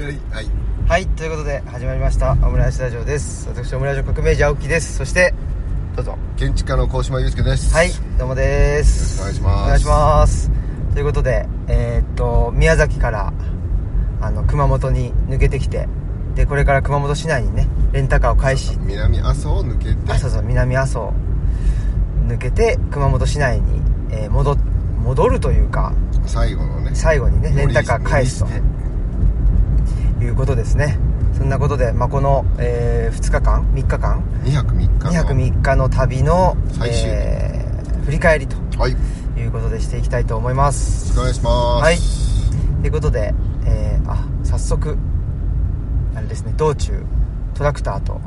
はい。はい、ということで始まりましたオムライスラジオです。私オムライス革命児青木です。そしてどうぞ。建築家の高島祐介です。はいどうもです。よろしくお願いします。お願いします。ということでえーっと宮崎からあの熊本に抜けてきてでこれから熊本市内にねレンタカーを返し南阿蘇を抜けて。あそうそう南阿蘇抜けて熊本市内に、えー戻戻るというか最後のね。最後にねレンタカー返すということですね。そんなことで、まあ、この、え2日間3日間2泊3日の2泊3日の旅の、最終日。えー振り返りとはい。よいうことでしていきたいと思います。ろしくお願いします。はい。ということで、えーあ早速あれですね道中トラクターと。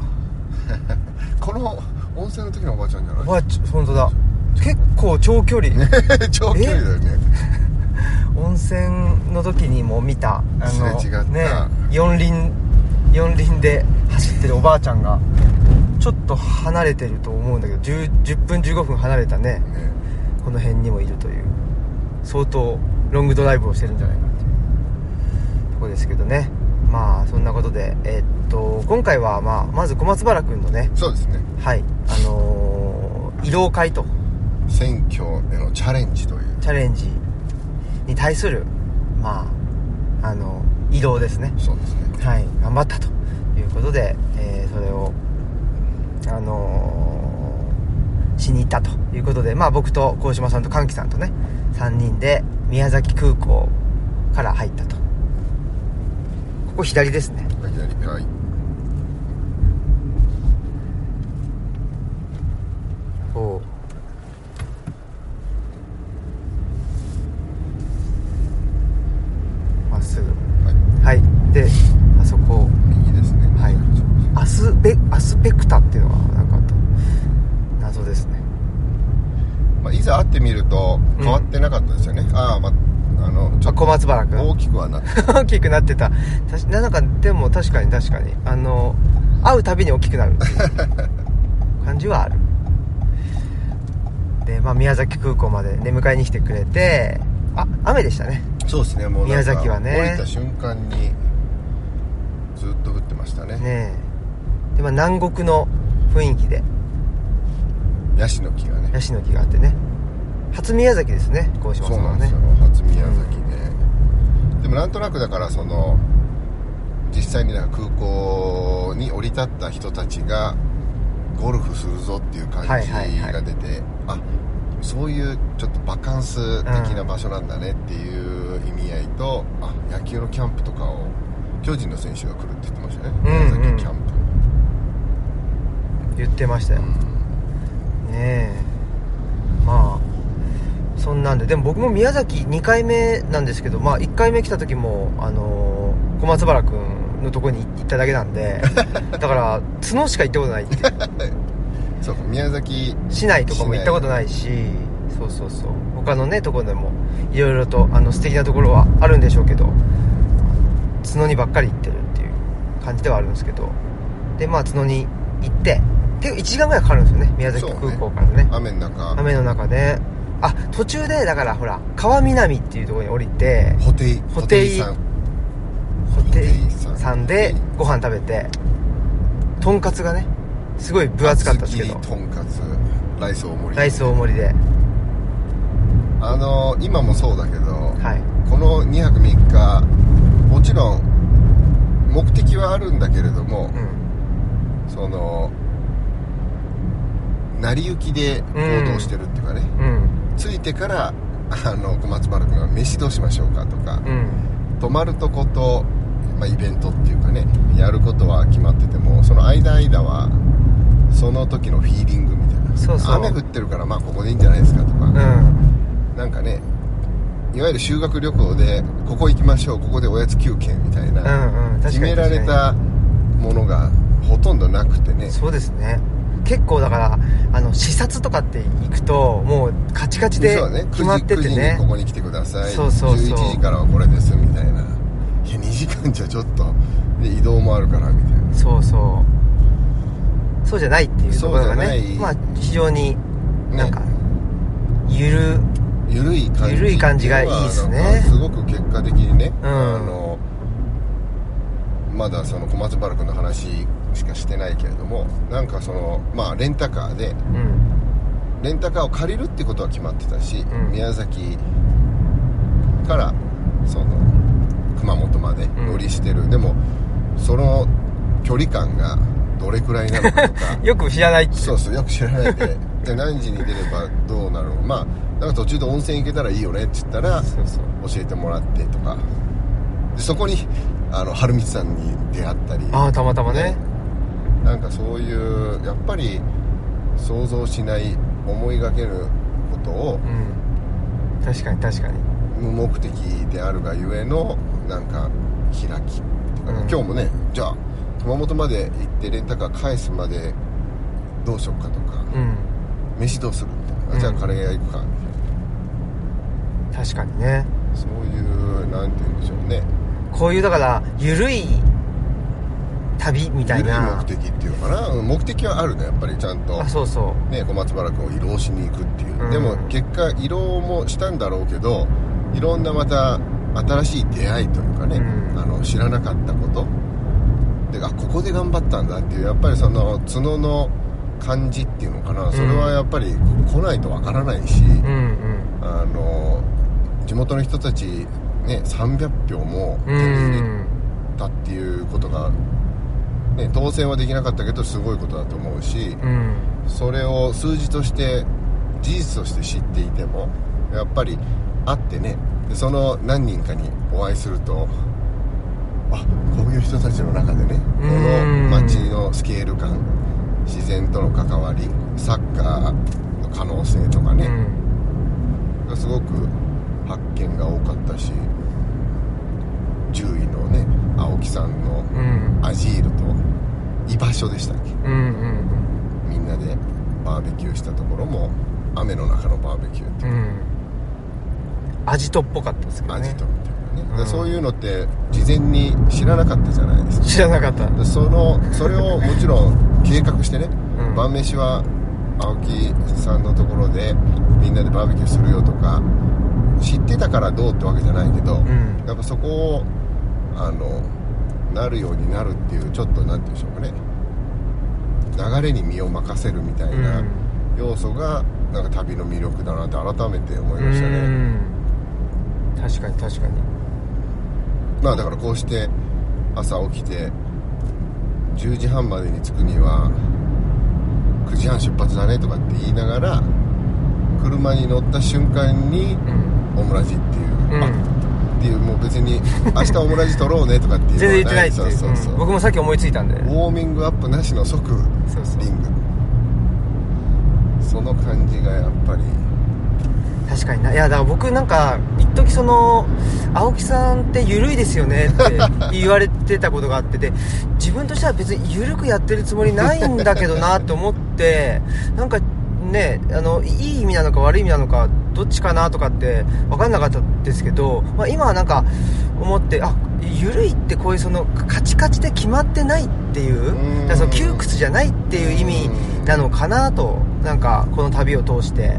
この温泉の時のおばあちゃんじゃない？わち本当だ。結構長距離、長距離だよね 温泉の時にも見たあのすれ違った。ね四輪四輪で走ってるおばあちゃんがちょっと離れてると思うんだけど 10, 10分15分離れたねねこの辺にもいるという相当ロングドライブをしてるんじゃないかっていうとこですけどね。まあそんなことでえっと今回は、まあ、まず小松原君のねそうですね。はいあのー移動会と。選挙へのチャレンジという。チャレンジに対するまああの移動ですね。そうですね。はい。頑張ったと。いうことで、えーそれをあのーしに行ったということでまあ僕と鴻島さんと歓喜さんとね3人で宮崎空港から入ったと。ここ左ですね。はい左。はいおまっすぐはいはいであそこ右ですねはいアスベアスペクタっていうのはなんかあった謎ですねまあ、いざ会ってみると変わってなかったですよね、ああまああのちょっとあ小松原君大きくはなって大きくなってた。なんかでも確かに確かに。あの会うたびに大きくなる。感じはある。で、まあ、宮崎空港までね迎えに来てくれてあ雨でしたね。そうですね。もう宮崎はね。降りた瞬間にずっと降ってましたね。ねえ。で、まあ、南国の雰囲気で。ヤシの木がね。ヤシの木があってね。初宮崎ですね鴻島そうさんはね。なんですよ。初宮崎で、でもなんとなくだからその実際になんか空港に降り立った人たちがゴルフするぞっていう感じが出て、はいはい。はいあそういうちょっとバカンス的な場所なんだねっていう意味合いと、あ野球のキャンプとかを巨人の選手が来るって言ってましたね、うんうん。宮崎キャンプ、言ってましたよ、ねえ。まあそんなんで。でも僕も宮崎2回目なんですけどまあ1回目来た時もあのー小松原君のとこに行っただけなんで だから角しか行ったことないって。い うそうか宮崎市内とかも行ったことないしそうそうそう。他のねところでもいろいろとあの素敵なところはあるんでしょうけど角にばっかり行ってるっていう感じではあるんですけど。でまあ角に行って結構1時間ぐらいかかるんですよね宮崎空港からね。雨の中。雨の中であ途中でだからほら川南っていうところに降りてホテイホテイさん。ホテイさんでご飯食べてとんかつがねすごい分厚かったですけど。とんかつライス大盛り。ライス大盛りで。あの今もそうだけど、はい。この2泊3日もちろん目的はあるんだけれどもう、ん。その成り行きで行動してるっていうかね、うん着いてからあの小松原君が飯どうしましょうかとか、うん。泊まるとこと、まあ、イベントっていうかねやることは決まっててもその間間はその時のフィーリングみたいな。そうそう。雨降ってるからまあここでいいんじゃないですかとか、うん。なんかねいわゆる修学旅行でここ行きましょうここでおやつ休憩みたいな、うんうん。決められたものがほとんどなくてね。そうですね結構だからあの視察とかって行くともうカチカチで決まってて9時 ,9 時ねにここに来てください。そうそうそう。11時からはこれですみたいな。いや2時間じゃちょっとで移動もあるからみたいな。そうそう。そうじゃないっていうところがねまあ非常にね。なんかゆるゆるい感じゆるい感じがいいっすね。すごく結果的にね、うん。あのまだその小松原君の話しかしてないけれどもなんかそのまあレンタカーでうん。レンタカーを借りるってことは決まってたし、うん。宮崎からその熊本まで乗りしてる、でもその距離感がどれくらいなのかとか。よく知らないって。そうそうよく知らない でで何時に出ればどうなるのまあなんか途中で温泉行けたらいいよねって言ったらそうそう。教えてもらってとか。でそこにあの春光さんに出会ったり。ああたまたまねなんかそういうやっぱり想像しない思いがけることをうん。確かに確かに。無目的であるがゆえのなんか開きうか。ねうん。今日もねじゃあ熊本まで行ってレンタカー返すまでどうしようかとか。うん。飯どうするみたいな、あじゃあうんカレー屋行くかみたい確かにね。なそういうなんて言うんでしょうね。こういうだから緩い旅みたいな。目的っていうのかな？うん目的はあるねやっぱりちゃんと。あそうそう。ね、小松原君を移動しに行くっていう、うん。でも結果移動もしたんだろうけどいろんなまた新しい出会いというかね、うん。あの知らなかったこと。であここで頑張ったんだっていうやっぱりその角の感じっていうのかな。それはやっぱり来ないとわからないし、うんうん。あの地元の人たち、ね、300票も手うに入れんたっていうことが、ね、当選はできなかったけどすごいことだと思うし、うん。それを数字として事実として知っていてもやっぱり会ってねでその何人かにお会いするとあこういう人たちの中でねこの街のスケール感自然との関わりサッカーの可能性とかうね、ん。がすごく発見が多かったし獣医のね青木さんのうん。アジールと居場所でしたっけ？うんうんみんなでバーベキューしたところも雨の中のバーベキューってういう。ん。味とっぽかったですけどね。味とっていうかね、うん。でそういうのって事前に知らなかったじゃないですか。知らなかった。でそのそれをもちろん計画してね、うん。晩飯は青木さんのところでみんなでバーベキューするよとか知ってたからどうってわけじゃないけど、ん。やっぱそこをあのなるようになるっていうちょっとなんて言うんでしょうかね。流れに身を任せるみたいなうん。要素がなんか旅の魅力だなって改めて思いましたね、うん。確かに確かに。まあだからこうして朝起きて10時半までに着くには9時半出発だねとかって言いながら車に乗った瞬間にうん。オムラジっていう、うん。あっていうもう別に明日オムラジ撮ろうねとかっていう全然言ってないっていう。そうそうそう、うん。僕もさっき思いついたんで。ウォーミングアップなしの即リング。その感じがやっぱり。確かにな。いやだから僕なんか一時その青木さんって緩いですよねって 言われてたことがあってで自分としては別に緩くやってるつもりないんだけどなって思ってなんかねあのいい意味なのか悪い意味なのかどっちかなとかって分かんなかったですけど、まあ、今はなんか思ってあ緩いってこういうそのカチカチで決まってないっていうその窮屈じゃないっていう意味なのかなとなんかこの旅を通して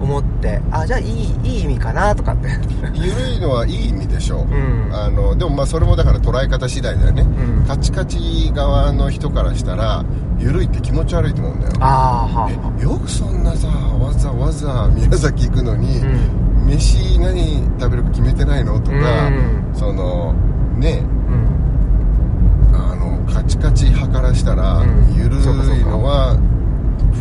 思ってあじゃあいいいい意味かなとかって。緩いのはいい意味でしょう、うん。あのでもまあそれもだから捉え方次第だよね、ん。カチカチ側の人からしたら緩いって気持ち悪いと思うんだよ。ああよくそんなさわざわざ宮崎行くのに、うん。飯何食べるか決めてないのとか、うん。そのねうん。あのカチカチ派からしたら、うん。緩いのは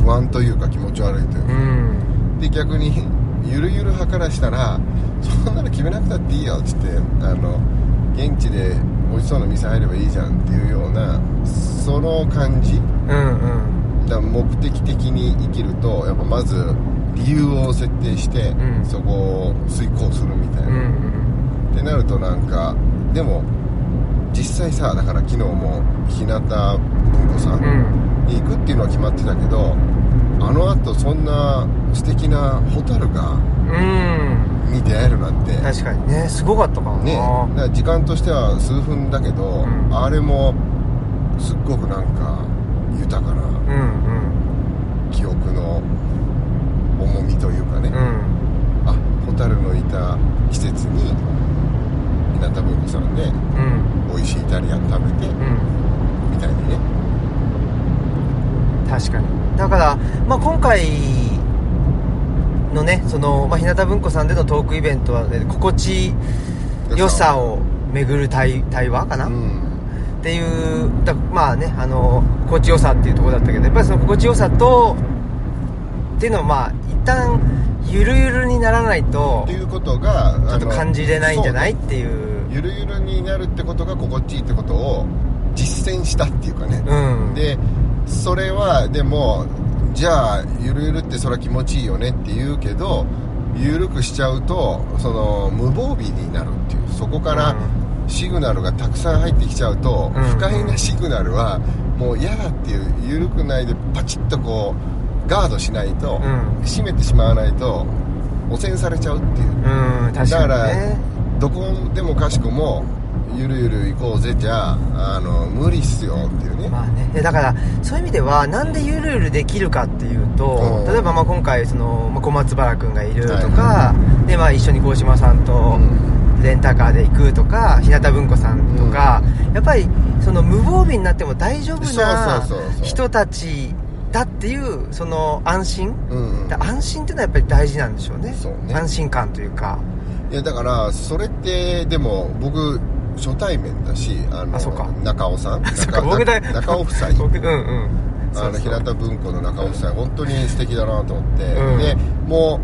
不安というか気持ち悪いというか、うん。で逆にゆるゆる派からしたらそんなの決めなくたっていいよっつってあの現地で美味しそうな店入ればいいじゃんっていうようなその感じ。うんうん。目的的に生きるとやっぱまず理由を設定して、うん。そこを遂行するみたいな、うんってなるとなんかでも実際さだから昨日も日向文庫さんうん。に行くっていうのは決まってたけどあのあとそんな素敵なホタルがうんに出会えるなんて。確かにねすごかったからな。ねだから時間としては数分だけど、うん。あれもすっごくなんか豊かなうん記憶の重みというかね、うん。うんあホタルのいた季節に日向文庫さんでうん。美味しいイタリアン食べてうん。みたいにね。確かに。だから、まあ、今回のねその、まあ、日向文庫さんでのトークイベントは、ね、心地良さを巡る対対話かな、うん。っていうだまあねあの心地よさっていうところだったけどやっぱりその心地よさとっていうのはまあ一旦ゆるゆるにならないとっていうことがちょっと感じれないんじゃないっていう。ゆるゆるになるってことが心地いいってことを実践したっていうかね、うん。でそれはでもじゃあゆるゆるってそれは気持ちいいよねって言うけどゆるくしちゃうとその無防備になるっていう。そこからうん。シグナルがたくさん入ってきちゃうと、うん。不快なシグナルはもう嫌だっていうゆるくないでパチッとこうガードしないと、うん。閉めてしまわないと汚染されちゃうっていう。うん確かにね。どこでもかしこもゆるゆる行こうぜじゃああの無理っすよっていうね、まあね。だからそういう意味ではなんでゆるゆるできるかっていうと、うん。例えばまあ今回その、まあ、小松原君がいるとか、はでまあ、一緒に鴻島さんとレンタカーで行くとか日向文庫さんとか、やっぱりその無防備になっても大丈夫な人たちだっていうその安心うんうん。だ安心っていうのはやっぱり大事なんでしょうね。そうね。安心感というか。いやだからそれってでも僕初対面だしあのあそうか。中尾さん。中尾夫妻。僕うんうん。あの平田文庫の中尾夫妻本当に素敵だなと思って、うん。でも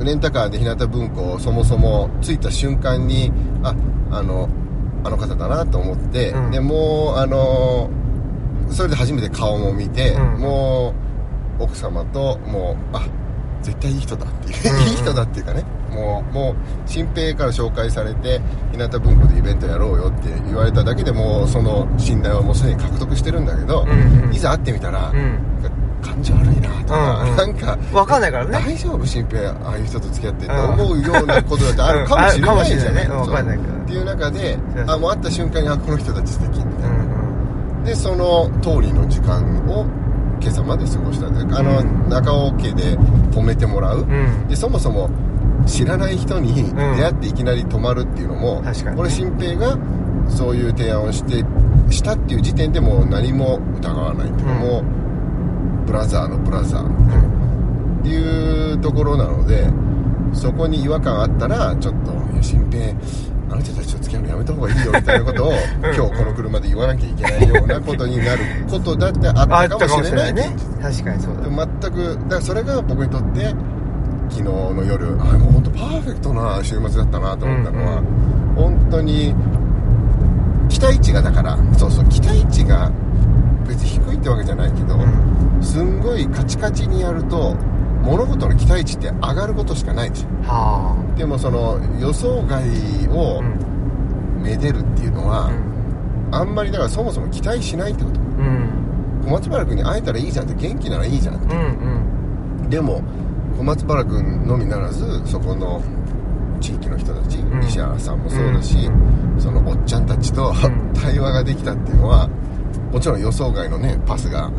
うレンタカーで日向文庫そもそも着いた瞬間にああのあの方だなと思って、うん。でもうあのそれで初めて顔も見て、うん。もう奥様ともうあ絶対いい人だっていう、うんうん。いい人だっていうかねもうもう新平から紹介されて日向文庫でイベントやろうよって言われただけでもうその信頼はもうすでに獲得してるんだけど、うんうん。いざ会ってみたら、うん。感じ悪いなとか、うんうん。なんか分かんないからね。大丈夫？新平ああいう人と付き合ってって思うようなことだってあるかもしれないじゃない？しれないね。分かんないっていう中であもう会った瞬間にあこの人たち素敵みたいな、うん。でその通りの時間を今朝まで過ごしたんであの、うん。中尾家で泊めてもらう、うん。でそもそも知らない人に出会っていきなり泊まるっていうのも、確かにね。これ新平がそういう提案をしてしたっていう時点でもう何も疑わないっていうか、うん。もうブラザーのブラザーっていうところなのでそこに違和感あったらちょっと「いや新平あの人たちと付き合うのやめた方がいいよ」みたいなことを今日この車で言わなきゃいけないようなことになることだってああっったたかもしれないいね。確かにそうだ全くだからそれが僕にとって昨日の夜あもう本当パーフェクトな週末だったなと思ったのは、本当に期待値がだからそうそう期待値が別に低いってわけじゃないけど、うん。すんごいカチカチにやると物事の期待値って上がることしかないんです。よはでもその予想外あをうん。めでるっていうのは、うん。あんまりだからそもそも期待しないってこと。うん。小松原君に会えたらいいじゃんって元気ならいいじゃんって。うんうん。でも小松原君のみならずそこの地域の人たち、ん西原さんもそうだし、うそのおっちゃんたちと、ん。対話ができたっていうのはもちろん予想外のねパスが あの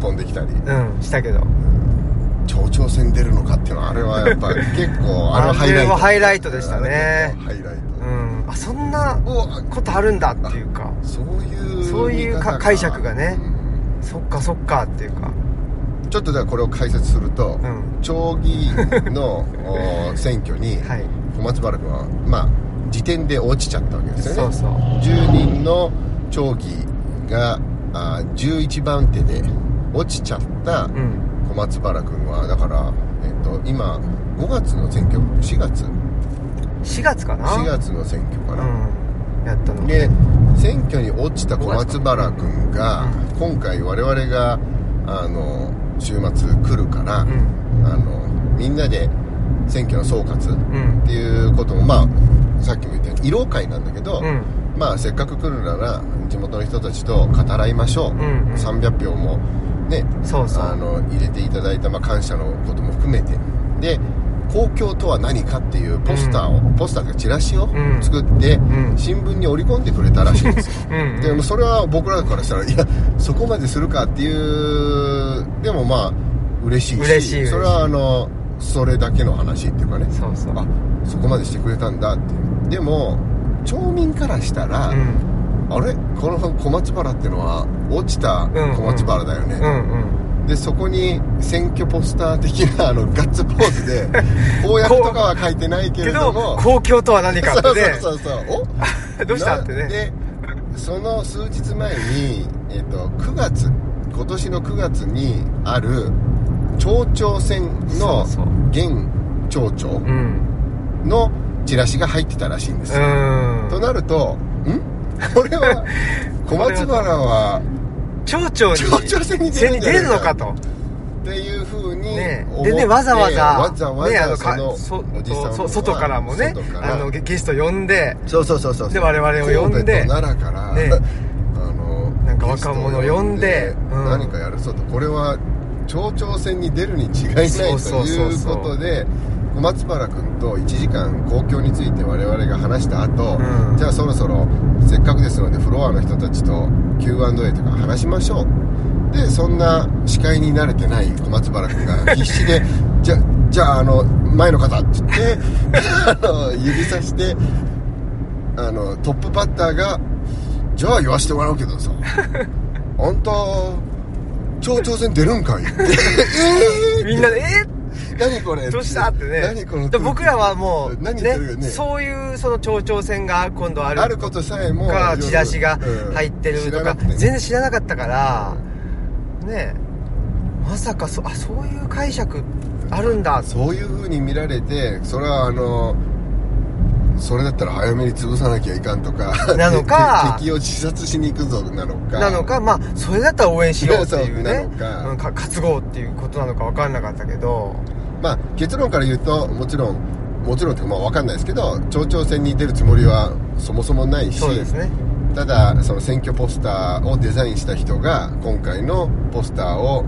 飛んできたり。うんしたけど町長選出るのかっていうのはあれはやっぱ結構あれはハイライト。ハイライトでしたね。ハイライト、うん。あそんなことあるんだっていうか。そういうそういう解釈がね。うん。そっかそっかっていうか。ちょっとではこれを解説すると、うん。町議員の お選挙にはい。小松原君はまあ時点で落ちちゃったわけですよね。そうそう。10人の町議があ11番手で落ちちゃったうん小松原君はだから、えっと、今5月の選挙4月。4月かな？4月の選挙かな、うん。やったの。で選挙に落ちた小松原君が今回我々があの週末来るから、うん。あのみんなで選挙の総括うん。っていうこともまあさっきも言ったように慰労会なんだけど、うんまあせっかく来るなら地元の人たちと語らいましょう、んうん。300票もねそうそう。あの入れていただいた、まあ、感謝のことも含めて。で公共とは何かっていうポスターを、ポスターとかチラシをうん。作って、ん。新聞に織り込んでくれたらしいんですよ。うんうん。でもそれは僕らからしたらいやそこまでするかっていうでもまあ嬉しいしそれはあのそれだけの話っていうかね。そうそう。あそこまでしてくれたんだって。でも町民からしたら、うん。あれ？この小松原ってのは落ちた小松原だよね、うんうん。でそこに選挙ポスター的なあのガッツポーズで 公約とかは書いてないけけれども。ど公共とは何かってね。そうそうそうそう。お どうしたってね。なでその数日前に、えっと9月今年の9月にある町長選の現町長うん。のチラシが入ってたらしいんですうよ、ん。となるとん？これは小松原は町長に出るのかと。っていうふうにねでねわざわざわざわざそのそおじさん外からもねあのゲゲスト呼んでそうそうそうそうで我々を呼んで奈良から、ねあのなんか若者を呼んでうん。何かやるぞとこれは町長選に出るに違いないとそうそうそういうそう。ことで小松原君と1時間公共について我々が話した後、うんじゃあそろそろせっかくですのでフロアの人たちと Q&A とか話しましょうでそんな司会に慣れてない小松原君が必死で じゃじゃああの前の方って言って あの指さしてあのトップバッターが「じゃあ言わしてもらうけどさ あんた町長選出るんかい?」ってえーみんなで「え何これどうした?」ってね。何こので僕らはもう何言ってるよね。そういうその町長選が今度ある。あることさえもかチラシがうん。入ってるとか知らなくてね。全然知らなかったからねまさかそあそういう解釈あるんだ。そういう風に見られてそれはあのそれだったら早めに潰さなきゃいかんとかなのか て敵を自殺しに行くぞなのか。なのかまあそれだったら応援しようっていうね。なのか。うんか担ごうっていうことなのか分かんなかったけどまあ結論から言うともちろんもちろんっていうかまあ分かんないですけど町長選に出るつもりはそもそもないしね。ただその選挙ポスターをデザインした人が今回のポスターを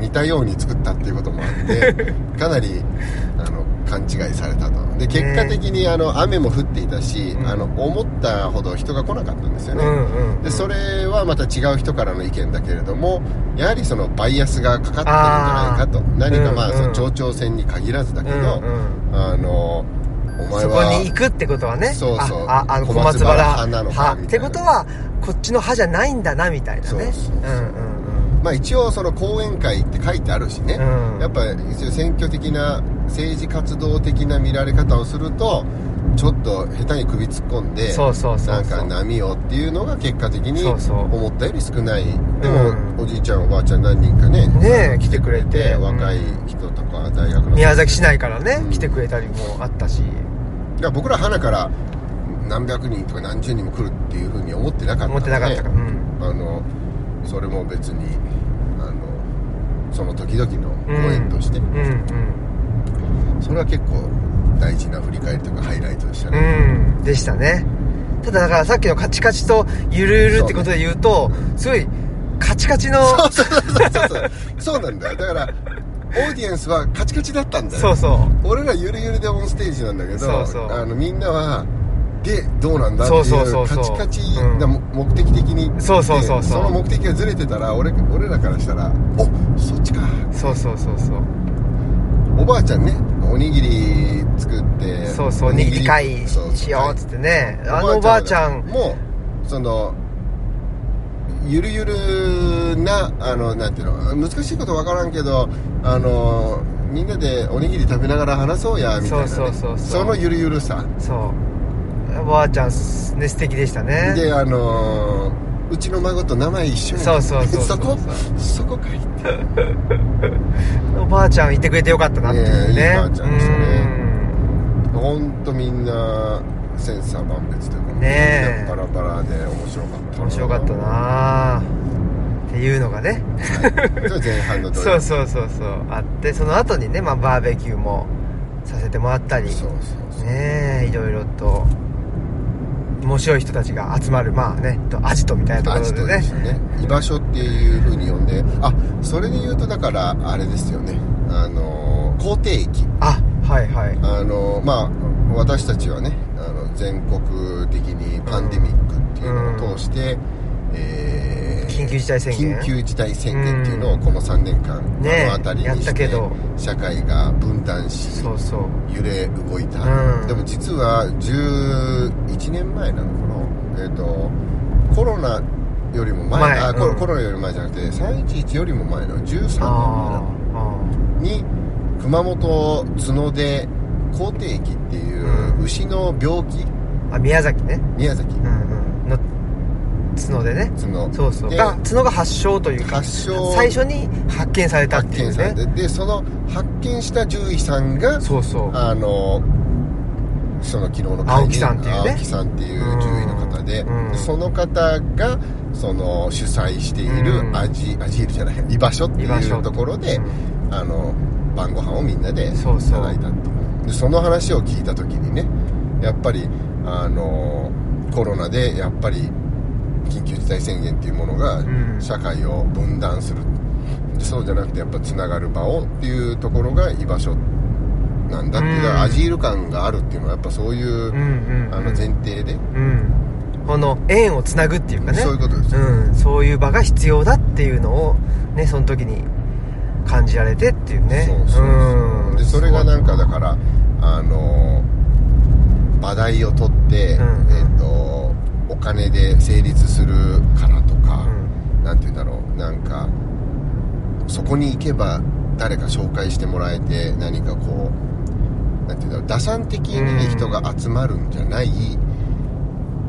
似たように作ったっていうこともあって かなりあの勘違いされたと。で結果的にあの雨も降っていたし、うん。あの思ったほど人が来なかったんですよね、うんうんうん。でそれはまた違う人からの意見だけれどもやはりそのバイアスがかかってるんじゃないかと。何かまあその町長選に限らずだけど、うんうん。あのお前そこはに行くってことはね。そうそう。あああの小小松原派なのか派。ってことはこっちの派じゃないんだなみたいなね。そうそうそう。うんうんまあ一応その講演会って書いてあるしね、うん。やっぱ一応選挙的な政治活動的な見られ方をするとちょっと下手に首突っ込んでそうそうそうなんか波をっていうのが結果的に思ったより少ない。でも、うん。おじいちゃんおばあちゃん何人かねね来てくれて。若い人とか大学の宮崎市内からね、うん。来てくれたりもあったし。だ僕ら花から何百人とか何十人も来るっていうふうに思ってなかった思ってなかったか。ら、うん。あのそれも別にあのその時々の公演として、うんうんそれは結構大事な振り返りというかハイライトでしたうね、ん。でしたね。ただだからさっきのカチカチとゆるゆるってことで言うとすごいカチカチのそうそうそうそうそう。そうなんだよ。だからオーディエンスはカチカチだったんだよ。そうそう。俺らゆるゆるでオンステージなんだけどあのみんなはでどうなんだっていうそうそうそうそう。カチカチうん。な目的的にそうそうそうそう。でその目的がずれてたら俺俺らからしたらおそっちか。そうそうそうそう。おばあちゃんねおにぎり作ってそうそうおにぎり。会しようっつってね。あのおばあちゃん。もそのゆるゆるなあのなんていうの難しいことわからんけどあのみんなでおにぎり食べながら話そうやみたいな、ね、そうそうそうそう。のゆるゆるさ。そうおばあちゃんすね素敵でしたね。であのうちの孫と名前一緒やそうそうそうそこ？そこ かいって。おばあちゃんいてくれてよかったなっていうね。ねえいいばあちゃんでしたね。うん。本当みんな千差万別というかねバラバラで面白かった面白かったな。っていうのがね。それ前半の そうそうそうそう。あってその後にね、まあ、バーベキューもさせてもらったり。そうそうそう。ねえいろいろと面白い人たちが集まるまあねとアジトみたいなところでね。でしたね。居場所っていうふうに呼んで。あそれで言うとだからあれですよね。あの口蹄疫あはいはい。あのまあ私たちはねあの全国的にパンデミックっていうのを通して、えー緊急事態宣言？緊急事態宣言っていうのをこの3年間ね目の当たりにして、たけど。社会が分断し揺れ動いた、うん。でも実は11年前なのかな？えっ、とコロナよりも前。前。あコロナより前じゃなくて311よりも前の13年前なに熊本角で口蹄疫っていううん。牛の病気。ーあ宮崎ね。宮崎。うん角でね。角。そうそう。でが角が発祥というか発症。最初に発見されたっ発ていうね。見されてでその発見した獣医さんがそうそう。あのその昨日の会青木さんっていうね。青木さんっていう獣医の方で,、うん。でその方がその主催しているうん。アジ,、アジールじゃない居場所っていうところで、うん。あの晩ご飯をみんなでいただいたっていうでその話を聞いた時にねやっぱりあのコロナでやっぱり緊急事態宣言っていうものがん。社会を分断する、でそうじゃなくてやっぱつながる場をっていうところが居場所なんだっていう、うん。アジール感があるっていうのはやっぱそういう、うんうんうん。あの前提で、うん。この縁をつなぐっていうかね。そういうことですよ、うん、そういう場が必要だっていうのをねその時に感じられてっていうね。そうそうそう、ん。でそれがなんかだからあの場代を取って、うん。えっ、とお金で成立するからとか、うん。なんて言うんだろうなんかそこに行けば誰か紹介してもらえて何かこうなんて言うんだろう打算的に人が集まるんじゃない、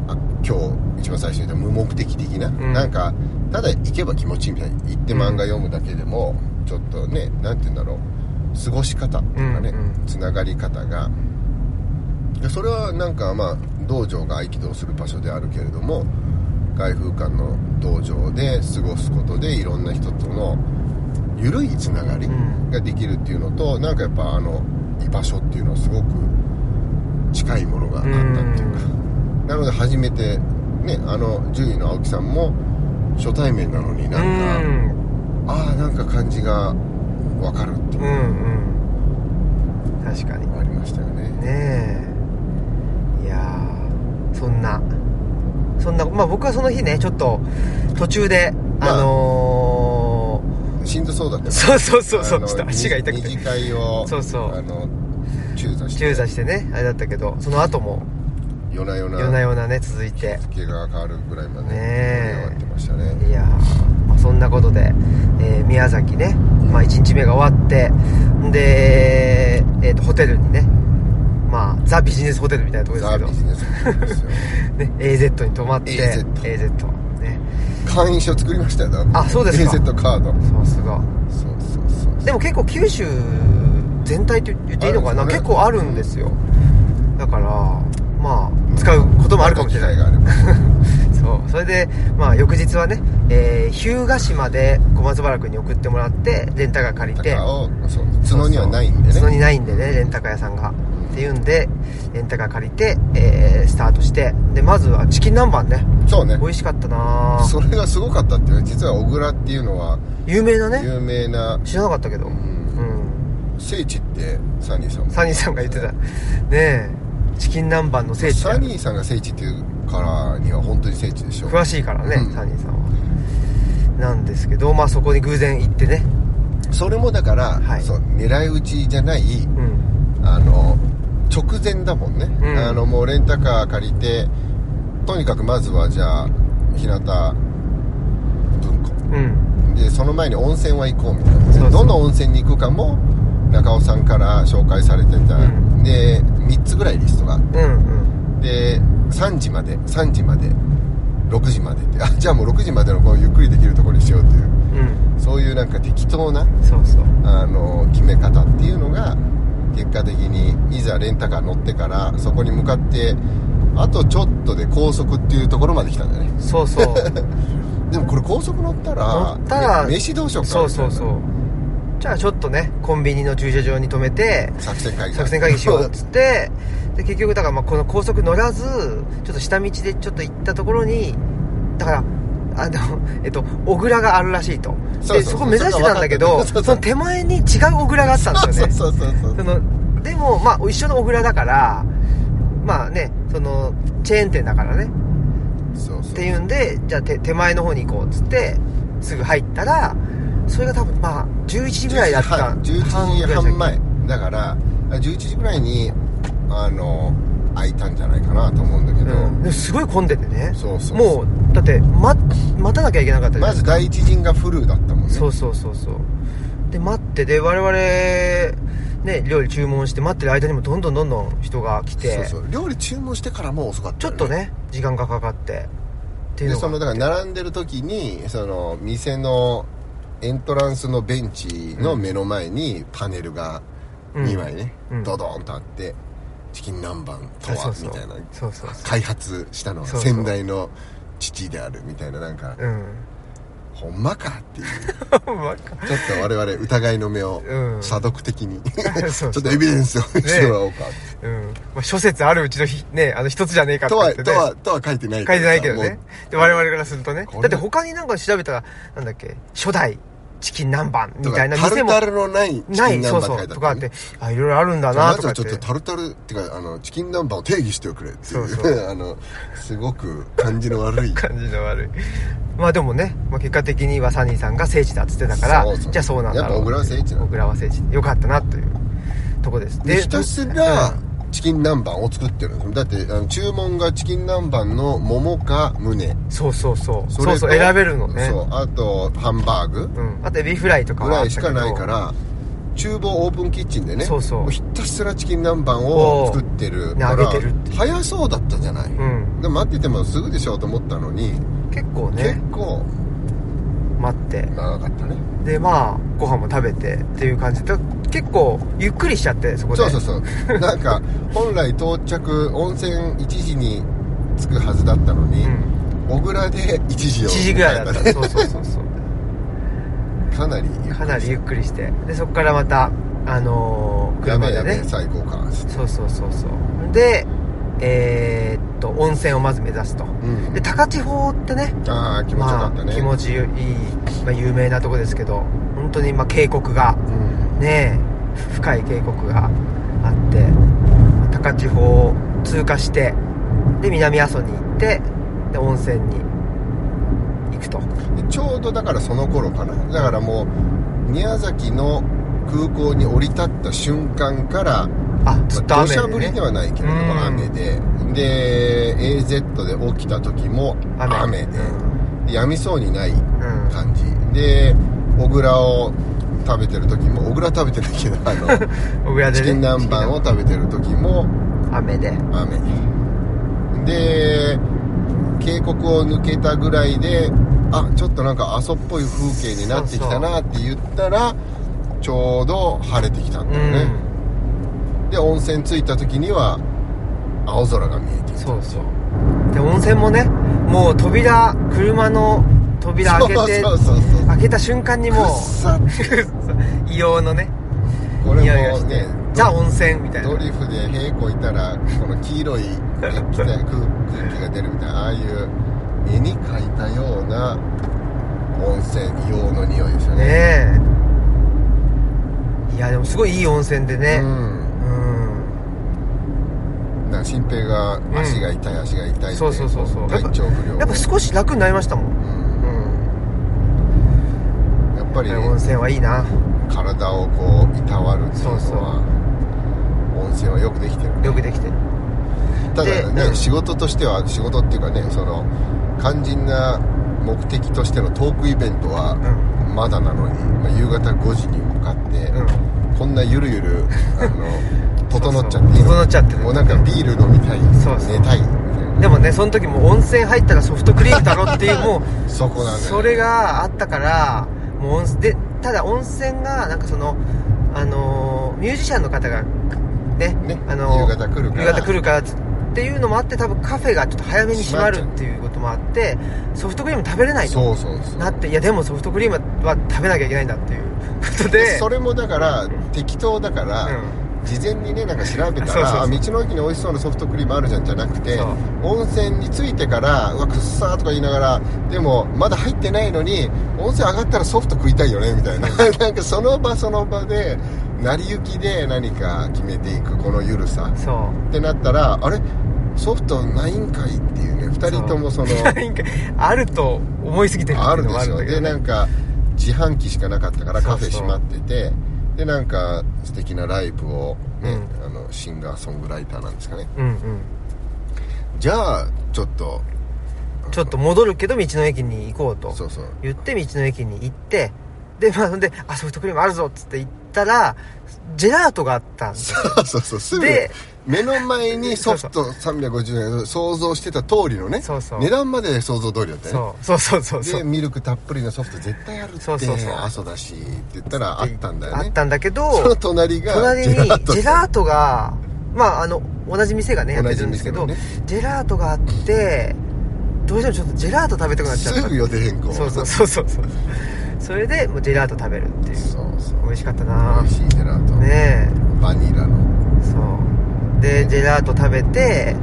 あ今日一番最初に言った無目的的な、ん。なんかただ行けば気持ちいいみたいに行って漫画読むだけでも、ちょっとねなんて言うんだろう過ごし方っていうかね、うんうん。つながり方が。でそれはなんかまあ道場が合気道する場所であるけれども外風館の道場で過ごすことでいろんな人との緩いつながりうん。ができるっていうのと、なんかやっぱあの居場所っていうのはすごく近いものがあったっていうか、なので初めてねあの獣医の青木さんも初対面なのになんか、うん。ああなんか感じが分かるっていう。うんうん。確かに。ありましたよね。ねえいやーそんなそんなまあ僕はその日ねちょっと途中であまあのしんどそうだったーそうそうそうそうちょっと足が痛くて。二次会をそうそう。あの中座して。中座してねあれだったけどその後も夜な夜な。夜な夜なね続いて。気が変わるぐらいまでねってましたね。いやー、まあ、そんなことで、えー宮崎ね、まあ、1日目が終わってで、えーとホテルにねまあザ・ビジネスホテルみたいなところですけど。ですよ。ね、AZ に泊まって AZ AZ ね。会員証作りましたよ。だあそうですか。AZ カード。そうすがそうそうそうでも結構九州全体って言っていいのかな、あるんですね。結構あるんですよ。だからまあ使うこともあるかもしれない。機会があれば。そう。それでまあ翌日はね、えー、日向島で小松原君に送ってもらってレンタカー借りてそう角にはないんでね。角にないんでねレンタカー屋さんがっていうんでレンタカー借りて、えー、スタートしてでまずはチキン南蛮ね。そうね。美味しかったな。それがすごかったっていうね実は小倉っていうのは有名なね。有名な知らなかったけど。ううん。ん聖地ってサニーさんもサニーさんが言ってた。ねえ。チキン南蛮の聖地。サニーさんが聖地っていうからには本当に聖地でしょ詳しいからね、うん。サニーさんは。なんですけどまあそこに偶然行ってね。それもだから、はい。そう狙い撃ちじゃないうん。あの直前だもんね、うん。あのもうレンタカー借りてとにかくまずはじゃあ日向文庫。うん。でその前に温泉は行こうみたいな。どの温泉に行くかも中尾さんから紹介されてた、うん。で3つぐらいリストがあって。うんうん。で3時まで3時まで6時までって。あじゃあもう6時までのこうゆっくりできるところにしようっていう。うん。そういうなんか適当なあの決め方っていうのが結果的にいざレンタカー乗ってからそこに向かってあとちょっとで高速っていうところまで来たんだよね。そうそう。でもこれ高速乗ったら乗ったらめ飯どうしようかそうそうそう。じゃあちょっとねコンビニの駐車場に止めて作戦会議。作戦会議しようっつってで結局だからまあこの高速乗らずちょっと下道でちょっと行ったところにだからあのえっと小倉があるらしいと。でそこ目指してたんだけどその手前に違う小倉があったんですよね。そうそうそうそうそのでもまあ一緒の小倉だからまあねそのチェーン店だからね。そうそうっていうんでじゃあ手手前の方に行こうっつってすぐ入ったらそれが多分まあ11時ぐらいだった11時半前。だから11時ぐらいにあの開いたんじゃないかなと思うんだけど、うん、ですごい混んでてね。そうそうもうだって待待たなきゃいけなかったまず第一陣がフルだったもんね。そうそうそうそう。で待ってで我々ね料理注文して待ってる間にもどんどんどんどん人が来て。そうそう。料理注文してからもう遅かったよちょっとね時間がかかって。っていうのが。でそのだから並んでる時にその店のエントランスのベンチの目の前にパネルがうん。2枚ね、うん。ドドーンとあってチキン南蛮とはみたいな開発したのは先代の父であるみたいななんか、うん。ほんまかっていう。ちょっと我々疑いの目をうん。査読的に。ちょっとエビデンスを見せてもらおうか。って、うん。まあ、諸説あるうちのひねあの一つじゃねえかってねとはとは書いてない書いてないけどね。で我々からするとね。だって他になんか調べたらなんだっけ？初代チキン南蛮みたいなタル店もタルのないチキン南ないそうそ蛮書いうてあね。とかあってあいろいろあるんだなとかって。はちょっとタルタルっていうかあのチキン南蛮を定義してくれっていうそうそあのすごく感じの悪い。感じの悪い。まあでもね、まあ、結果的にはサニーさんが聖地だっつってたからじゃあそうなんだろうやっぱ小倉は聖地なの小倉は聖地。よかったなというとこです。でひたすらうんチキン南蛮を作ってるんです。だってあの注文がチキン南蛮の桃か胸。そうそうそう。そそうそう選べるのね。そう。あとハンバーグ。うん、あとエビフライとかぐらいしかないから厨房オープンキッチンでねそうそう。もひたすらチキン南蛮を作ってるから早そうだったじゃない、うん。で待っててもすぐでしょうと思ったのに、結構結ね構待って。長かったね。でまあご飯も食べてっていう感じで結構ゆっくりしちゃってそこで。そうそうそう。なんか 本来到着温泉1時に着くはずだったのに、うん。小倉で1時1を時ぐらいだった。そうそうそうそう。かなりかなりゆっくりして。でそこからまたあのー車でね。最高かそうそうそうそう。でえーっと温泉をまず目指すと。うん。で高千穂ってねああ気持ちよかったね、まあ、気持ちいい、まあ、有名なとこですけど本当にまあ渓谷がうん。ねえ深い渓谷があってまあ高千穂を通過してで南阿蘇に行ってで温泉に行くと。でちょうどだからその頃かな。だからもう宮崎の空港に降り立った瞬間からあずっと雨で、まあ土砂降りねではないけれどもうん雨で。で AZ で起きた時も雨。雨で。でやみそうにないうん、うん。感じ。で小倉を食べてる時も小倉食べてないけどあの 小倉で、ね、チキン南蛮を食べてる時も雨で。雨で渓谷を抜けたぐらいであちょっとなんか阿蘇っぽい風景になってきたなって言ったらちょうど晴れてきたんだよね、で温泉着いた時には青空が見えてそうそう。で温泉もねもう扉車の扉開けてそうそうそう開けた瞬間にもう硫黄のねこれ匂いがしてもねザ温泉みたいな。ドリフで屁こいたらこの黄色い空空気が出るみたいなああいう絵に描いたような温泉硫黄の匂いですよね。ねえ。いやでもすごいいい温泉でね。うん。うん。なんか新平が足が痛い、足が痛いってそうそうそうそう。体調不良。やっぱ少し楽になりましたもんぱり、温泉はいいな。体をこういたわるっていうのはそうそう。温泉はよくできてるよくできてる。ただね、でうん。仕事としては仕事っていうかねその肝心な目的としてのトークイベントはうまだなのに、まあ、夕方5時に向かって、うん。こんなゆるゆるあの 整っちゃって整っちゃってるもうなんかビール飲みたいそう寝たいでもねその時も温泉入ったらソフトクリームだろっていうもう そこなんね。それがあったからもう温泉でただ温泉がなんかそのあのーミュージシャンの方がねねあのー夕方来るから。夕方来るからっていうのもあって多分カフェがちょっと早めに閉まるっていうこともあってソフトクリーム食べれないとそうそうそう。なっていやでもソフトクリームは食べなきゃいけないんだっていうことで。でそれもだから適当だから、うん事前にねなんか調べたら道の駅に美味しそうなソフトクリームあるじゃんじゃなくてそう。温泉に着いてからうわくっさーとか言いながらでもまだ入ってないのに温泉上がったらソフト食いたいよねみたいな。なんかその場その場で成り行きで何か決めていくこのゆるさ。そう。ってなったらあれ？ソフトないんかいっていうね。2人ともそのあると思いすぎてるああるでしょ。でなんか自販機しかなかったからカフェそう。そう閉まっててでなんか素敵なライブをね、あのシンガーソングライターなんですかね。うんうん。じゃあちょっとちょっと戻るけど道の駅に行こうと。言って道の駅に行ってでまあであソフトクリームあるぞっつって行ったらジェラートがあったんですそうそうそう。すぐで目の前にソフト350円想像してた通りのねそうそう。値段まで想像通りだったよね。そう。そうそうそうそう。でミルクたっぷりのソフト絶対あるって。そうそうそう阿蘇だしって言ったらあったんだよね。あったんだけどその隣が隣にジトェラートがまああの同じ店がねやってるんですけど、同じ店ジェラートがあってどうしてもちょっとジェラート食べたくなっちゃった。すぐ予定変更。そうそうそうそうそう。それでもうジェラート食べるっていう。そうそう。美味しかったな。美味しいジェラート、ねバニラのでジェラート食べて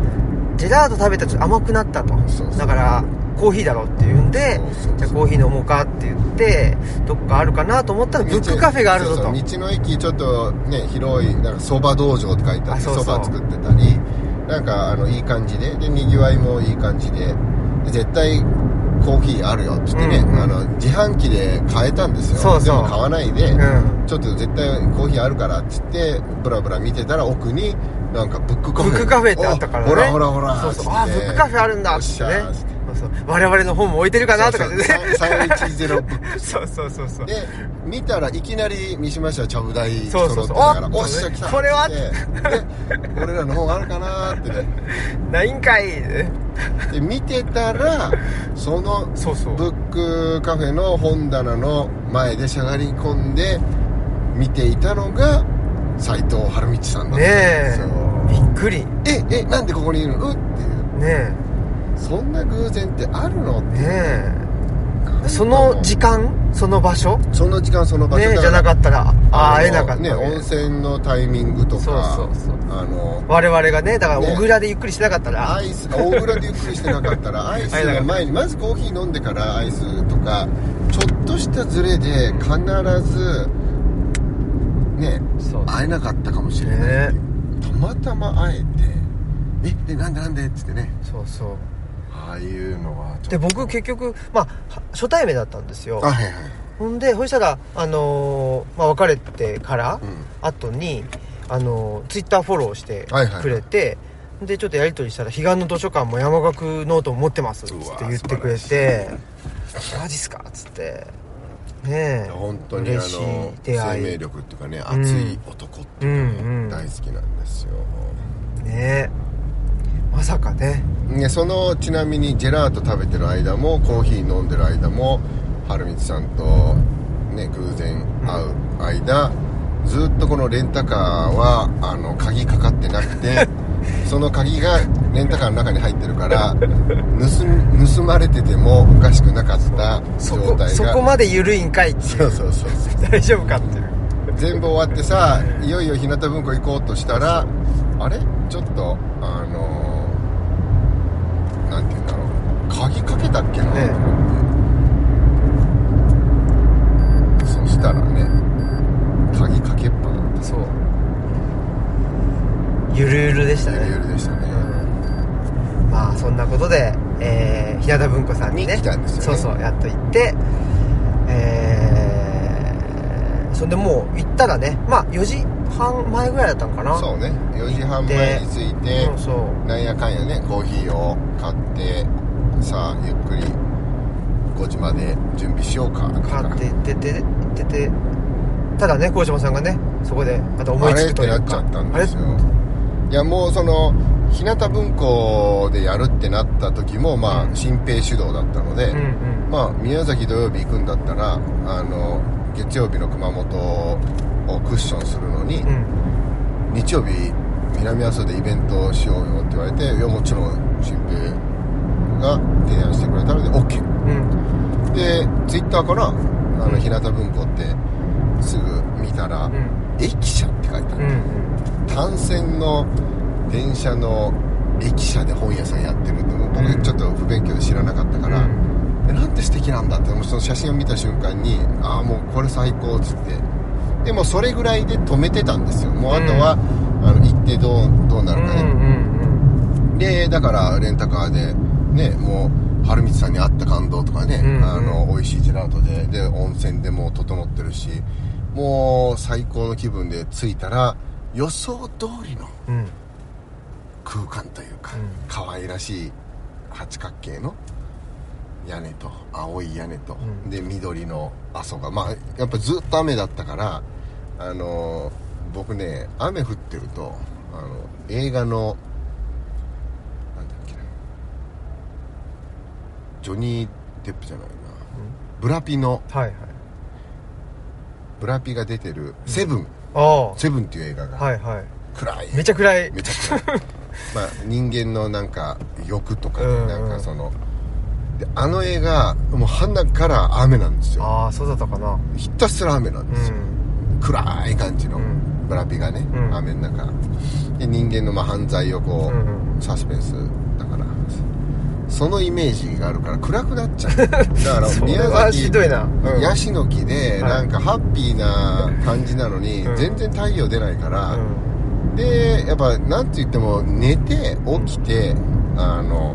ジェラート食べたらちょっと甘くなったと。だからコーヒーだろって言うんでじゃあコーヒー飲もうかって言ってどっかあるかなと思ったらブックカフェがあるぞと。そうそう道の駅ちょっとね広いなんかそば道場って書いてあってあそば作ってたりなんかあのいい感じででにぎわいもいい感じでで絶対コーヒーあるよって言ってね、うんうんあの自販機で買えたんですよ。そう。でも買わないで、うん。ちょっと絶対コーヒーあるからって言ってブラブラ見てたら奥になんかブックカフェ。ブックカフェってあったからね。ほらほらほら。そうそう。あブックカフェあるんだ。っよってしゃね。そうそう。我々の本も置いてるかなとかでね。そうそう310ブック。そうそうそうそう。で見たらいきなり三島市はちゃぶ台そうそうそう揃ってたからおおっしゃ来たこれは？で俺らの本あるかなってね。ないんかい。で見てたらそのブックカフェの本棚の前でしゃがり込んで見ていたのが斎藤晴道さんだったんですよ。びっくり。ええなんでここにいるの？うっていう。ねそんな偶然ってあるの？ってえねえ。その時間？その場所？その時間その場所。ねえじゃなかったらあ会えなかったね温泉のタイミングとかそうそうそうあの我々がねだからね。小倉でゆっくりしてなかったら、アイス大蔵でゆっくりしてなかったらアイスの前にまずコーヒー飲んでからアイスとかちょっとしたズレで必ずねそう会えなかったかもしれない。っていうたまたま会えてえでなんでなんでっつってね。そうそう。ああいうのはで僕結局まあは初対面だったんですよ。あはいはい。ほんでそしたらあのーまあ、別れてから、うん。後にあのツイッターフォローしてはいはいはい。くれて、でちょっとやり取りしたら「彼岸の図書館も山岳ノートも持ってます」っつって言ってくれて「マジっすか?」っつってねえ。本当にあの生命力っていうかねうん。熱い男っていうかね、うんうん。大好きなんですよ。ねえ。まさかね。ね、そのちなみにジェラート食べてる間もコーヒー飲んでる間も春光さんと、ね、偶然会う間、ずっとこのレンタカーはあの鍵かかってなくて その鍵がレンタカーの中に入ってるから 盗盗まれててもおかしくなかった状態が。そこまで緩いんかいってそうそうそうそう。大丈夫かっていう。全部終わってさいよいよ日向文庫行こうとしたらあれ？ちょっとあのー、なんて言うんだろう。鍵かけたっけな？とね思って、そしたらね鍵かけっぱだったそうゆるゆるでしたね。ゆるゆるでしたね。まあそんなことで、えー、日向文庫さんにねに来たんですよね。そうそうやっと行ってえー、そんでもう行ったらねまあ4時半前ぐらいだったのかな。そうね。4時半前に着いてそうそう。なんやかんやねコーヒーを買ってさあゆっくり5時まで準備しようか買って行っててただね鴻島さんがねそこでまた思いつくというか。あれ？ってなっちゃったんですよいやもうその日向文庫でやるってなった時もまあうん。新平主導だったので、うんうん。まあ宮崎土曜日行くんだったらあの月曜日の熊本をクッションするのに、うん。日曜日南阿蘇でイベントをしようよって言われていやもちろん新平が提案してくれたので OK うん。でツイッターからあの、うん。日向文庫ってすぐ見たら、うん。駅舎って書いてある、うん単線の電車の駅舎で本屋さんやってるってもう僕うんちょっと不勉強で知らなかったから、うん。えなんて素敵なんだってもうその写真を見た瞬間にああもうこれ最高っつって。でもそれぐらいで止めてたんですよ。もうあとは、あの行ってどうどうなるかね、うんうん。でだからレンタカーでねもう春光さんに会った感動とかね、うんうん。あの美味しいジェラートでで温泉でもう整ってるしもう最高の気分で着いたら予想通りのうん。空間というか、うん。可愛らしい八角形の屋根と青い屋根と、うん。で緑の阿蘇がまあやっぱずっと雨だったからあの僕ね雨降ってるとあの映画のなんだっけなジョニー・デップじゃないな、ブラピのはいはいブラピが出てる「セブン、あセブンっていう映画が、あはいはい。暗い。めちゃ暗い。めちゃくちゃまあ人間のなんか欲とかね、うんうんなんかその。であの映画もう鼻から雨なんですよ。ああそうだったかな。ひたすら雨なんうですよ、ん。暗い感じの、うん。ブラピがね、うん。雨の中。で人間のまあ犯罪をこう、うんうん。サスペンスそのイメージがあるから暗くなっちゃう。だから宮は崎ヤシの木ではい。なんかハッピーな感じなのに、うん。全然太陽出ないから、うん。でやっぱなんて言っても寝て起きて、あの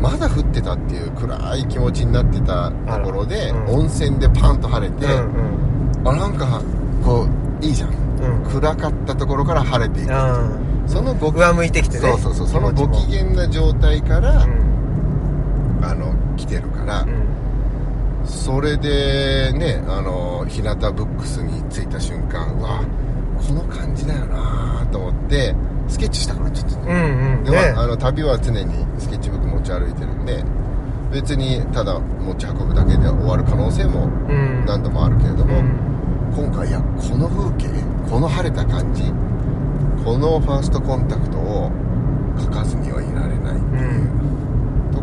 まだ降ってたっていう暗い気持ちになってたところで、温泉でパンと晴れて、うんあなんかこういいじゃん、うん。暗かったところから晴れていくあそのご上向いてきてね。そうそうそう。そのご機嫌な状態から、うんあの来てるから、うんそれでねあの日向ブックスに着いた瞬間うわこの感じだよなと思ってスケッチしたくなっちゃったうんうん。で、ね。まあ、あの旅は常にスケッチブック持ち歩いてるんで別にただ持ち運ぶだけで終わる可能性もうん。何度もあるけれども、うん。今回いやこの風景この晴れた感じこのファーストコンタクトを書かずにはいられないっていうと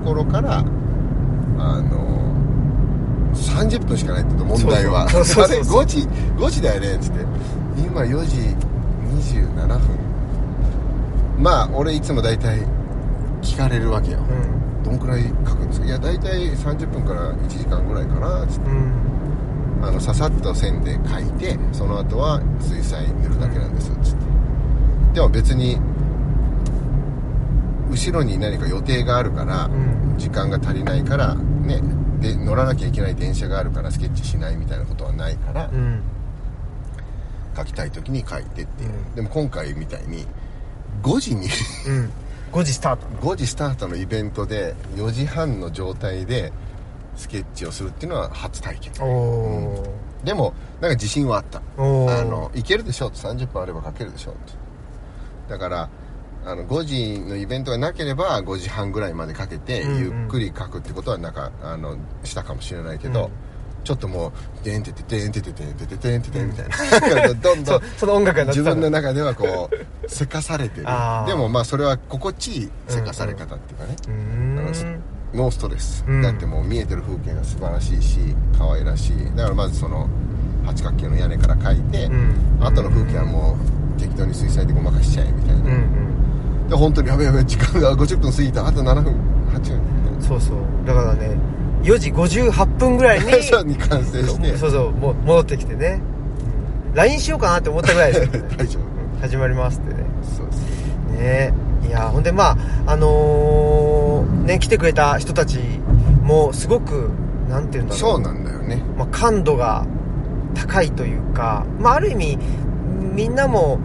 ころから、あの30分しかないって言うと問題は。そうそう。そうそうあれ5時5時だよねっつって。今4時27分。まあ俺いつも大体聞かれるわけよ、どんくらい書くんですか？いや大体30分から1時間ぐらいかなっつって。うん。あのささっと線で書いてその後は水彩塗るだけなんですっつって。でも別に後ろに何か予定があるからうん。時間が足りないからねで乗らなきゃいけない電車があるからスケッチしないみたいなことはないからうん。書きたい時に書いてっていう、うん。でも今回みたいに5時にうん。5時スタート。5時スタートのイベントで4時半の状態でスケッチをするっていうのは初体験。でもなんか自信はあった。あのいけるでしょって30分あれば書けるでしょって。だからあの5時のイベントがなければ5時半ぐらいまでかけてうんうん。ゆっくり書くってことはなんかあのしたかもしれないけど、うん。ちょっともう「でんてててんてててんてててんててん」みたいな。どんど そんうその音楽が自た分の中ではこうせかされてる。でもまあそれは心地いいせかされ方っていうかね、うーん。あのノーストレス、うん。だってもう見えてる風景が素晴らしいし可愛らしい。だからまずその八角形の屋根から描いて、うん。後の風景はもう適当に水彩でごまかしちゃえみたいな、うんうんで本当にやべやべ時間が50分過ぎた。あと7分。8分。そうそう。だからね4時58分ぐらいに そうに完成して。そうそうもう戻ってきてね。LINE しようかなって思ったぐらいですね 大丈始まりますってね。夫そうですね。いやほんでまああのーね来てくれた人たちもすごくなんていうんだろう。そうなんだよね。まあ、感度が高いというか、まあ、ある意味みんなも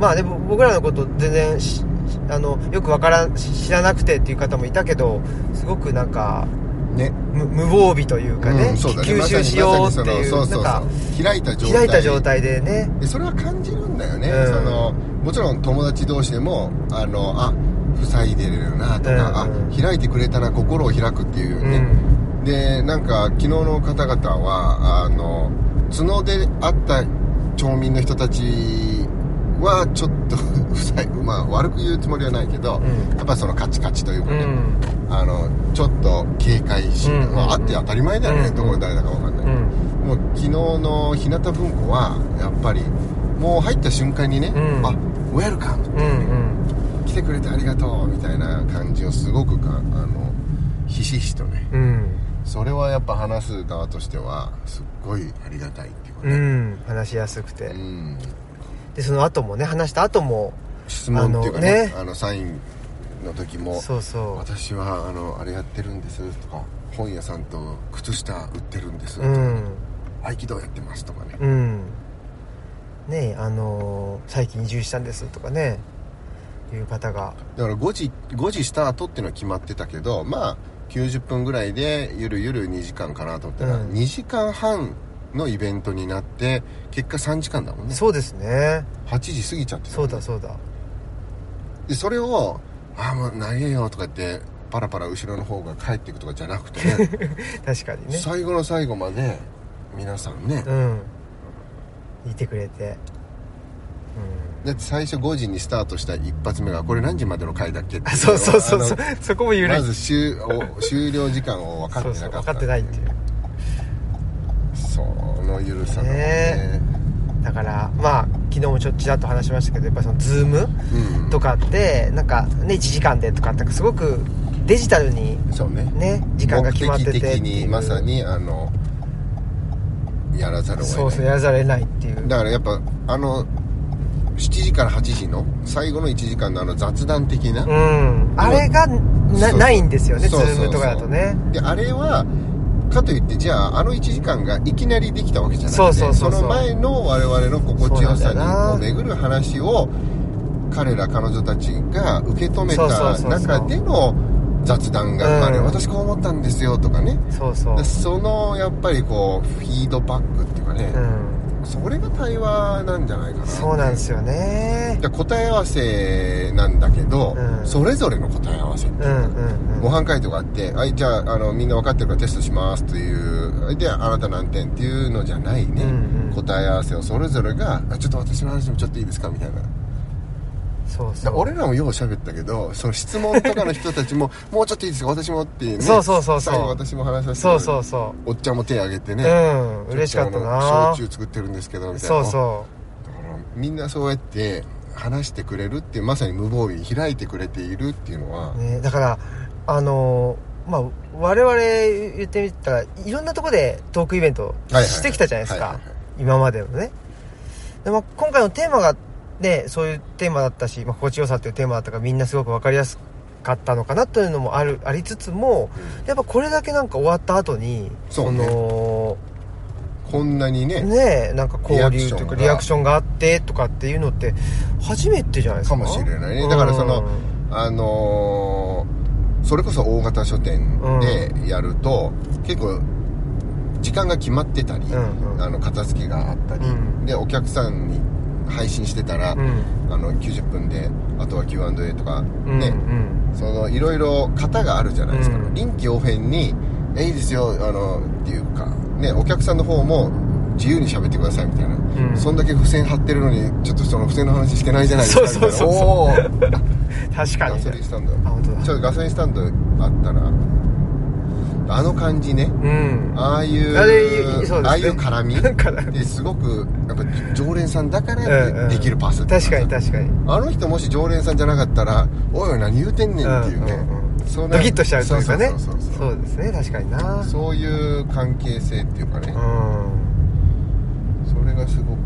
まあねぼ僕らのこと全然しあのよくわから知らなくてっていう方もいたけどすごくなんかね。無無防備というかね,、うんそうだね。吸収しようっていうまうそうそうなんか開いた状態。開いた状態でね。でそれは感じるんだよね、うん。そのもちろん友達同士でもあのあ塞いでるなとか、うん。うんあ開いてくれたら心を開くっていううね、ん。でなんか昨日の方々はあの角で会った町民の人たちはちょっと 塞い。まあ悪く言うつもりはないけど、うん。やっぱそのカチカチというかね、うん。あのちょっと警戒心、うんうんうん。まあ、あって当たり前だよね、うんどこで誰だか分かんない、うん。もう昨日の日向文庫はやっぱりもう入った瞬間にね、うん。あウェルカムうんうん。来てくれてありがとうみたいな感じをすごくかあのひしひしとね。うん。それはやっぱ話す側としてはすっごいありがたいっていうかうねん。話しやすくて。うんでその後もね話した後も質問っていうかねああののサインの時もそうそう。私はあのあれやってるんですとか本屋さんと靴下売ってるんですとか、うん合気道やってますとかね。うん。ねえあのー最近移住したんですとかね。いう方が。だから5時5時スタートっていうのは決まってたけどまあ90分ぐらいでゆるゆる2時間かなと思ったら、うん。2時間半のイベントになって結果3時間だもんね。そうですね。8時過ぎちゃってたそうだそうだ。でそれを「ああもう投げよ」とか言ってパラパラ後ろの方が帰っていくとかじゃなくてね。確かにね。最後の最後まで皆さんね、うん。いてくれて。だって最初5時にスタートした一発目がこれ何時までの回だっけってあそうそうそうそう。そこも緩いまず終了時間を分かってなかった。分かってないっていう。その緩さがね。ね。だからまあ昨日もちょっとちらっと話しましたけどやっぱそのズームうん。とかってなんかね1時間でとかってすごくデジタルにそうね。ね時間が決まってて目的にまさにあのやらざるを得ない。そうそうやらざるを得ないっていう。だからやっぱあの7時から8時の最後の1時間のあの雑談的な、うん。あれがなないんですよねズームとかだとね。であれはかといってじゃああの1時間がいきなりできたわけじゃなくてその前の我々の心地よさにそうなんだよな。こう巡る話を彼ら彼女たちが受け止めた中での雑談が生まれうん。私こう思ったんですよとかね。そうそう。でそのやっぱりこうフィードバックっていうかね、うんそれが対話なんじゃないかな。そうなんですよね。で答え合わせなんだけど、うん。それぞれの答え合わせっていうか。うんうんうん。模範解答があって、はい、じゃあ、あの、みんな分かってるからテストしますという、で、あなた何点っていうのじゃないね、うんうん。答え合わせをそれぞれが、あちょっと私の話もちょっといいですかみたいな。そうそう。だ俺らもよう喋ったけど、その質問とかの人たちも、もうちょっといいですか私もっていうね。そうそうそうそう。私も話させてそうそうそおっちゃんも手挙げてうね。うん嬉しかったな。焼酎作ってるんですけど、みたいな。そうそだから、みんなそうやって話してくれるっていう、まさに無防備に開いてくれているっていうのは、う、ね、だからあのーまあ我々言ってみたらいろんなところでトークイベントしてきたじゃないですか。今までのね。で、まあ、今回のテーマがねそういうテーマだったし、まあ、心地よさっていうテーマだったからみんなすごく分かりやすかったのかなというのもあるありつつもやっぱこれだけなんか終わった後にそうね。のこんなにね、ねえなんか交流というかリアクションが。あってとかっていうのって初めてじゃないですか？かもしれないね。だからそのあのーそれこそ大型書店でやると、結構時間が決まってたり、うんうん。あの片付けがあったり、うん。でお客さんに配信してたら、うん。うんあの90分であとは Q&A とかうんね、うん。そのいろいろ型があるじゃないですか、うん。臨機応変に「えいいですよ」あのっていうか、ね、お客さんの方も自由に喋ってくださいみたいな、ん。そんだけ付箋貼ってるのにちょっとその付箋の話してないじゃないですか。そうそうそうそう。確かに。ガソリンスタンド。ちょっとガソリンスタンドあったらあの感じね。うん。ああいうあね。ああいう絡み。絡み。ですごくやっぱ常連さんだかうんうらん。できるパスっていう確かに確かに。あの人もし常連さんじゃなかったら「おいおい何言うてんねん」っていうね、うんうんうん。ドキッとしちゃうというかね。そうですね確かにな。そういう関係性っていうかね、うん。それがすごく、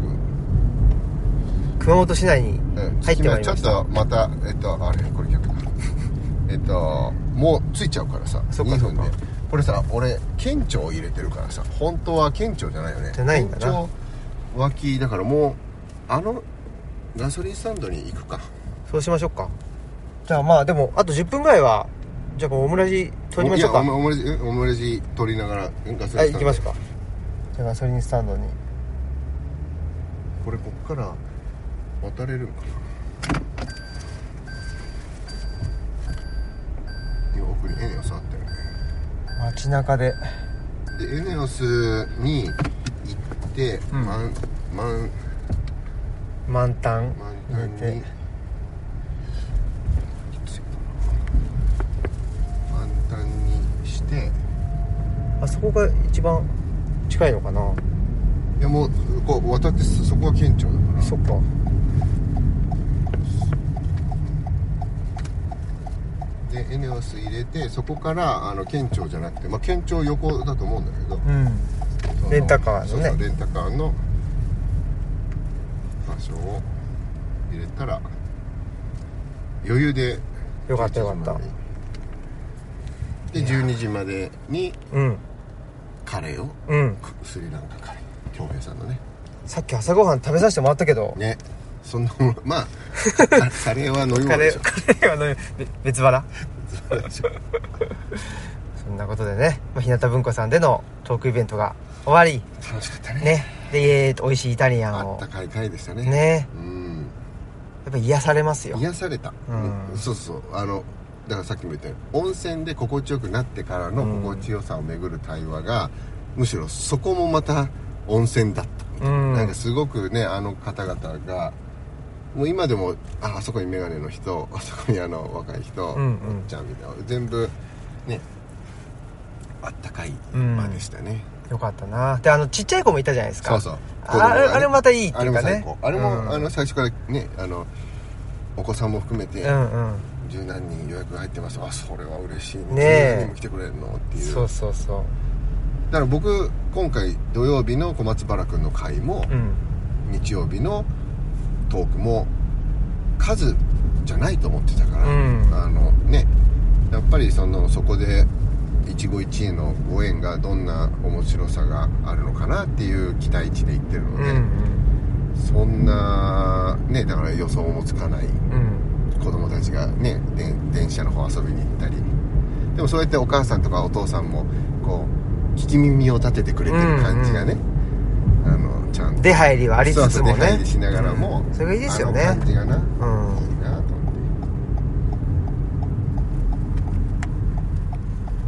熊本市内にうん。入ってまいりました。ちょっとまたえっとあれこれ逆だえっともうついちゃうからさ。2そっかそっか。分でこれさ俺県庁を入れてるからさ本当は県庁じゃないよね。じゃないんだな。県庁脇だからもうあのガソリンスタンドに行くか。そうしましょうか。じゃあまあでもあと10分ぐらいはじゃあこうオムラジ取りましょうか。いやオムオムレジオムレジ取りながらガソリンスタンドはい行きますか。じゃあガソリンスタンドに。これこっから渡れるんかな。奥にエネオスあったよ。ね街中で。でエネオスに行って、うん。満満満タン満タン入に満タンにして。あそこが一番近いのかな。いやもうこう渡ってそそこは県庁だから。そっかでエネオス入れてそこからあの県庁じゃなくて、まあ、県庁横だと思うんだけど。うん。レンタカーのね。そうレンタカーの場所を入れたら余裕でよかったよかった。11時までで12時までにうん。カレーをうん。スリランカカレー。京平さんのね。さっき朝ごはん食べさせてもらったけど。ねそんなものまあカ カレーは飲み物でしょ。カレーカレーは飲みべ別腹？そんなことでね、まあ、日向文庫さんでのトークイベントが終わり。楽しかったね。ね。でえーと美味しいイタリアンを。あったかい回でしたね。ね。うん。やっぱ癒されますよ。癒された、うん。そうそうあのだからさっきも言ったように温泉で心地よくなってからの心地よさを巡る対話が、むしろそこもまた温泉だった、うん。なんかすごくねあの方々がもう今でもああそこに眼鏡の人あそこにあの若い人、うんうん。おっちゃんみたいな全部ねあったかい場でしたね、よかったな。であのちっちゃい子もいたじゃないですか。そうそう。ね。あれまたいいっていうかね。あれも最高。あれも、うんあの最初からねあのお子さんも含めて、うんうん。十何人予約が入ってます。あそれは嬉しいね。ね何人も来てくれるのっていう。そうそうそだから僕今回土曜日の小松原君の会もう、うん。日曜日のトークも数じゃないと思ってたから、うん。あのねやっぱりそのそこで一期一会のご縁がどんな面白さがあるのかなっていう期待値で言ってるので、うんうん。そんなねだから予想もつかないうん。子供たちがねで電車の方遊びに行ったりでもそうやってお母さんとかお父さんもこう聞き耳を立ててくれてる感じがね、あのちゃんと。出入りはありつつもそうそう出入ねりしながらも、それがいいですよね。感じがな、うん。いいなと思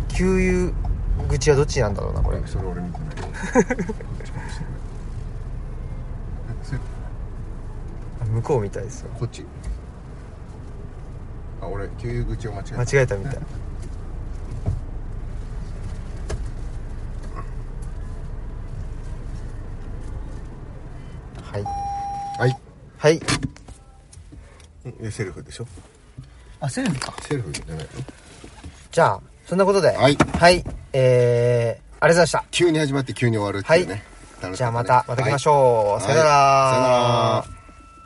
って。給油口はどっちなんだろうなこれ。それ俺見てない向こうみたいですよ。こっち。あ俺給油口を間違えた。間違えたみたいはい。はい。はい。えセルフでしょ？あセルフか。セルフじゃないのじゃあそんなことで。はい。はい。えー、ありがとうございました。急に始まって急に終わるっていうね、楽しかったねじゃあまたまた来ましょう、はい。さよなら。はい。さよなら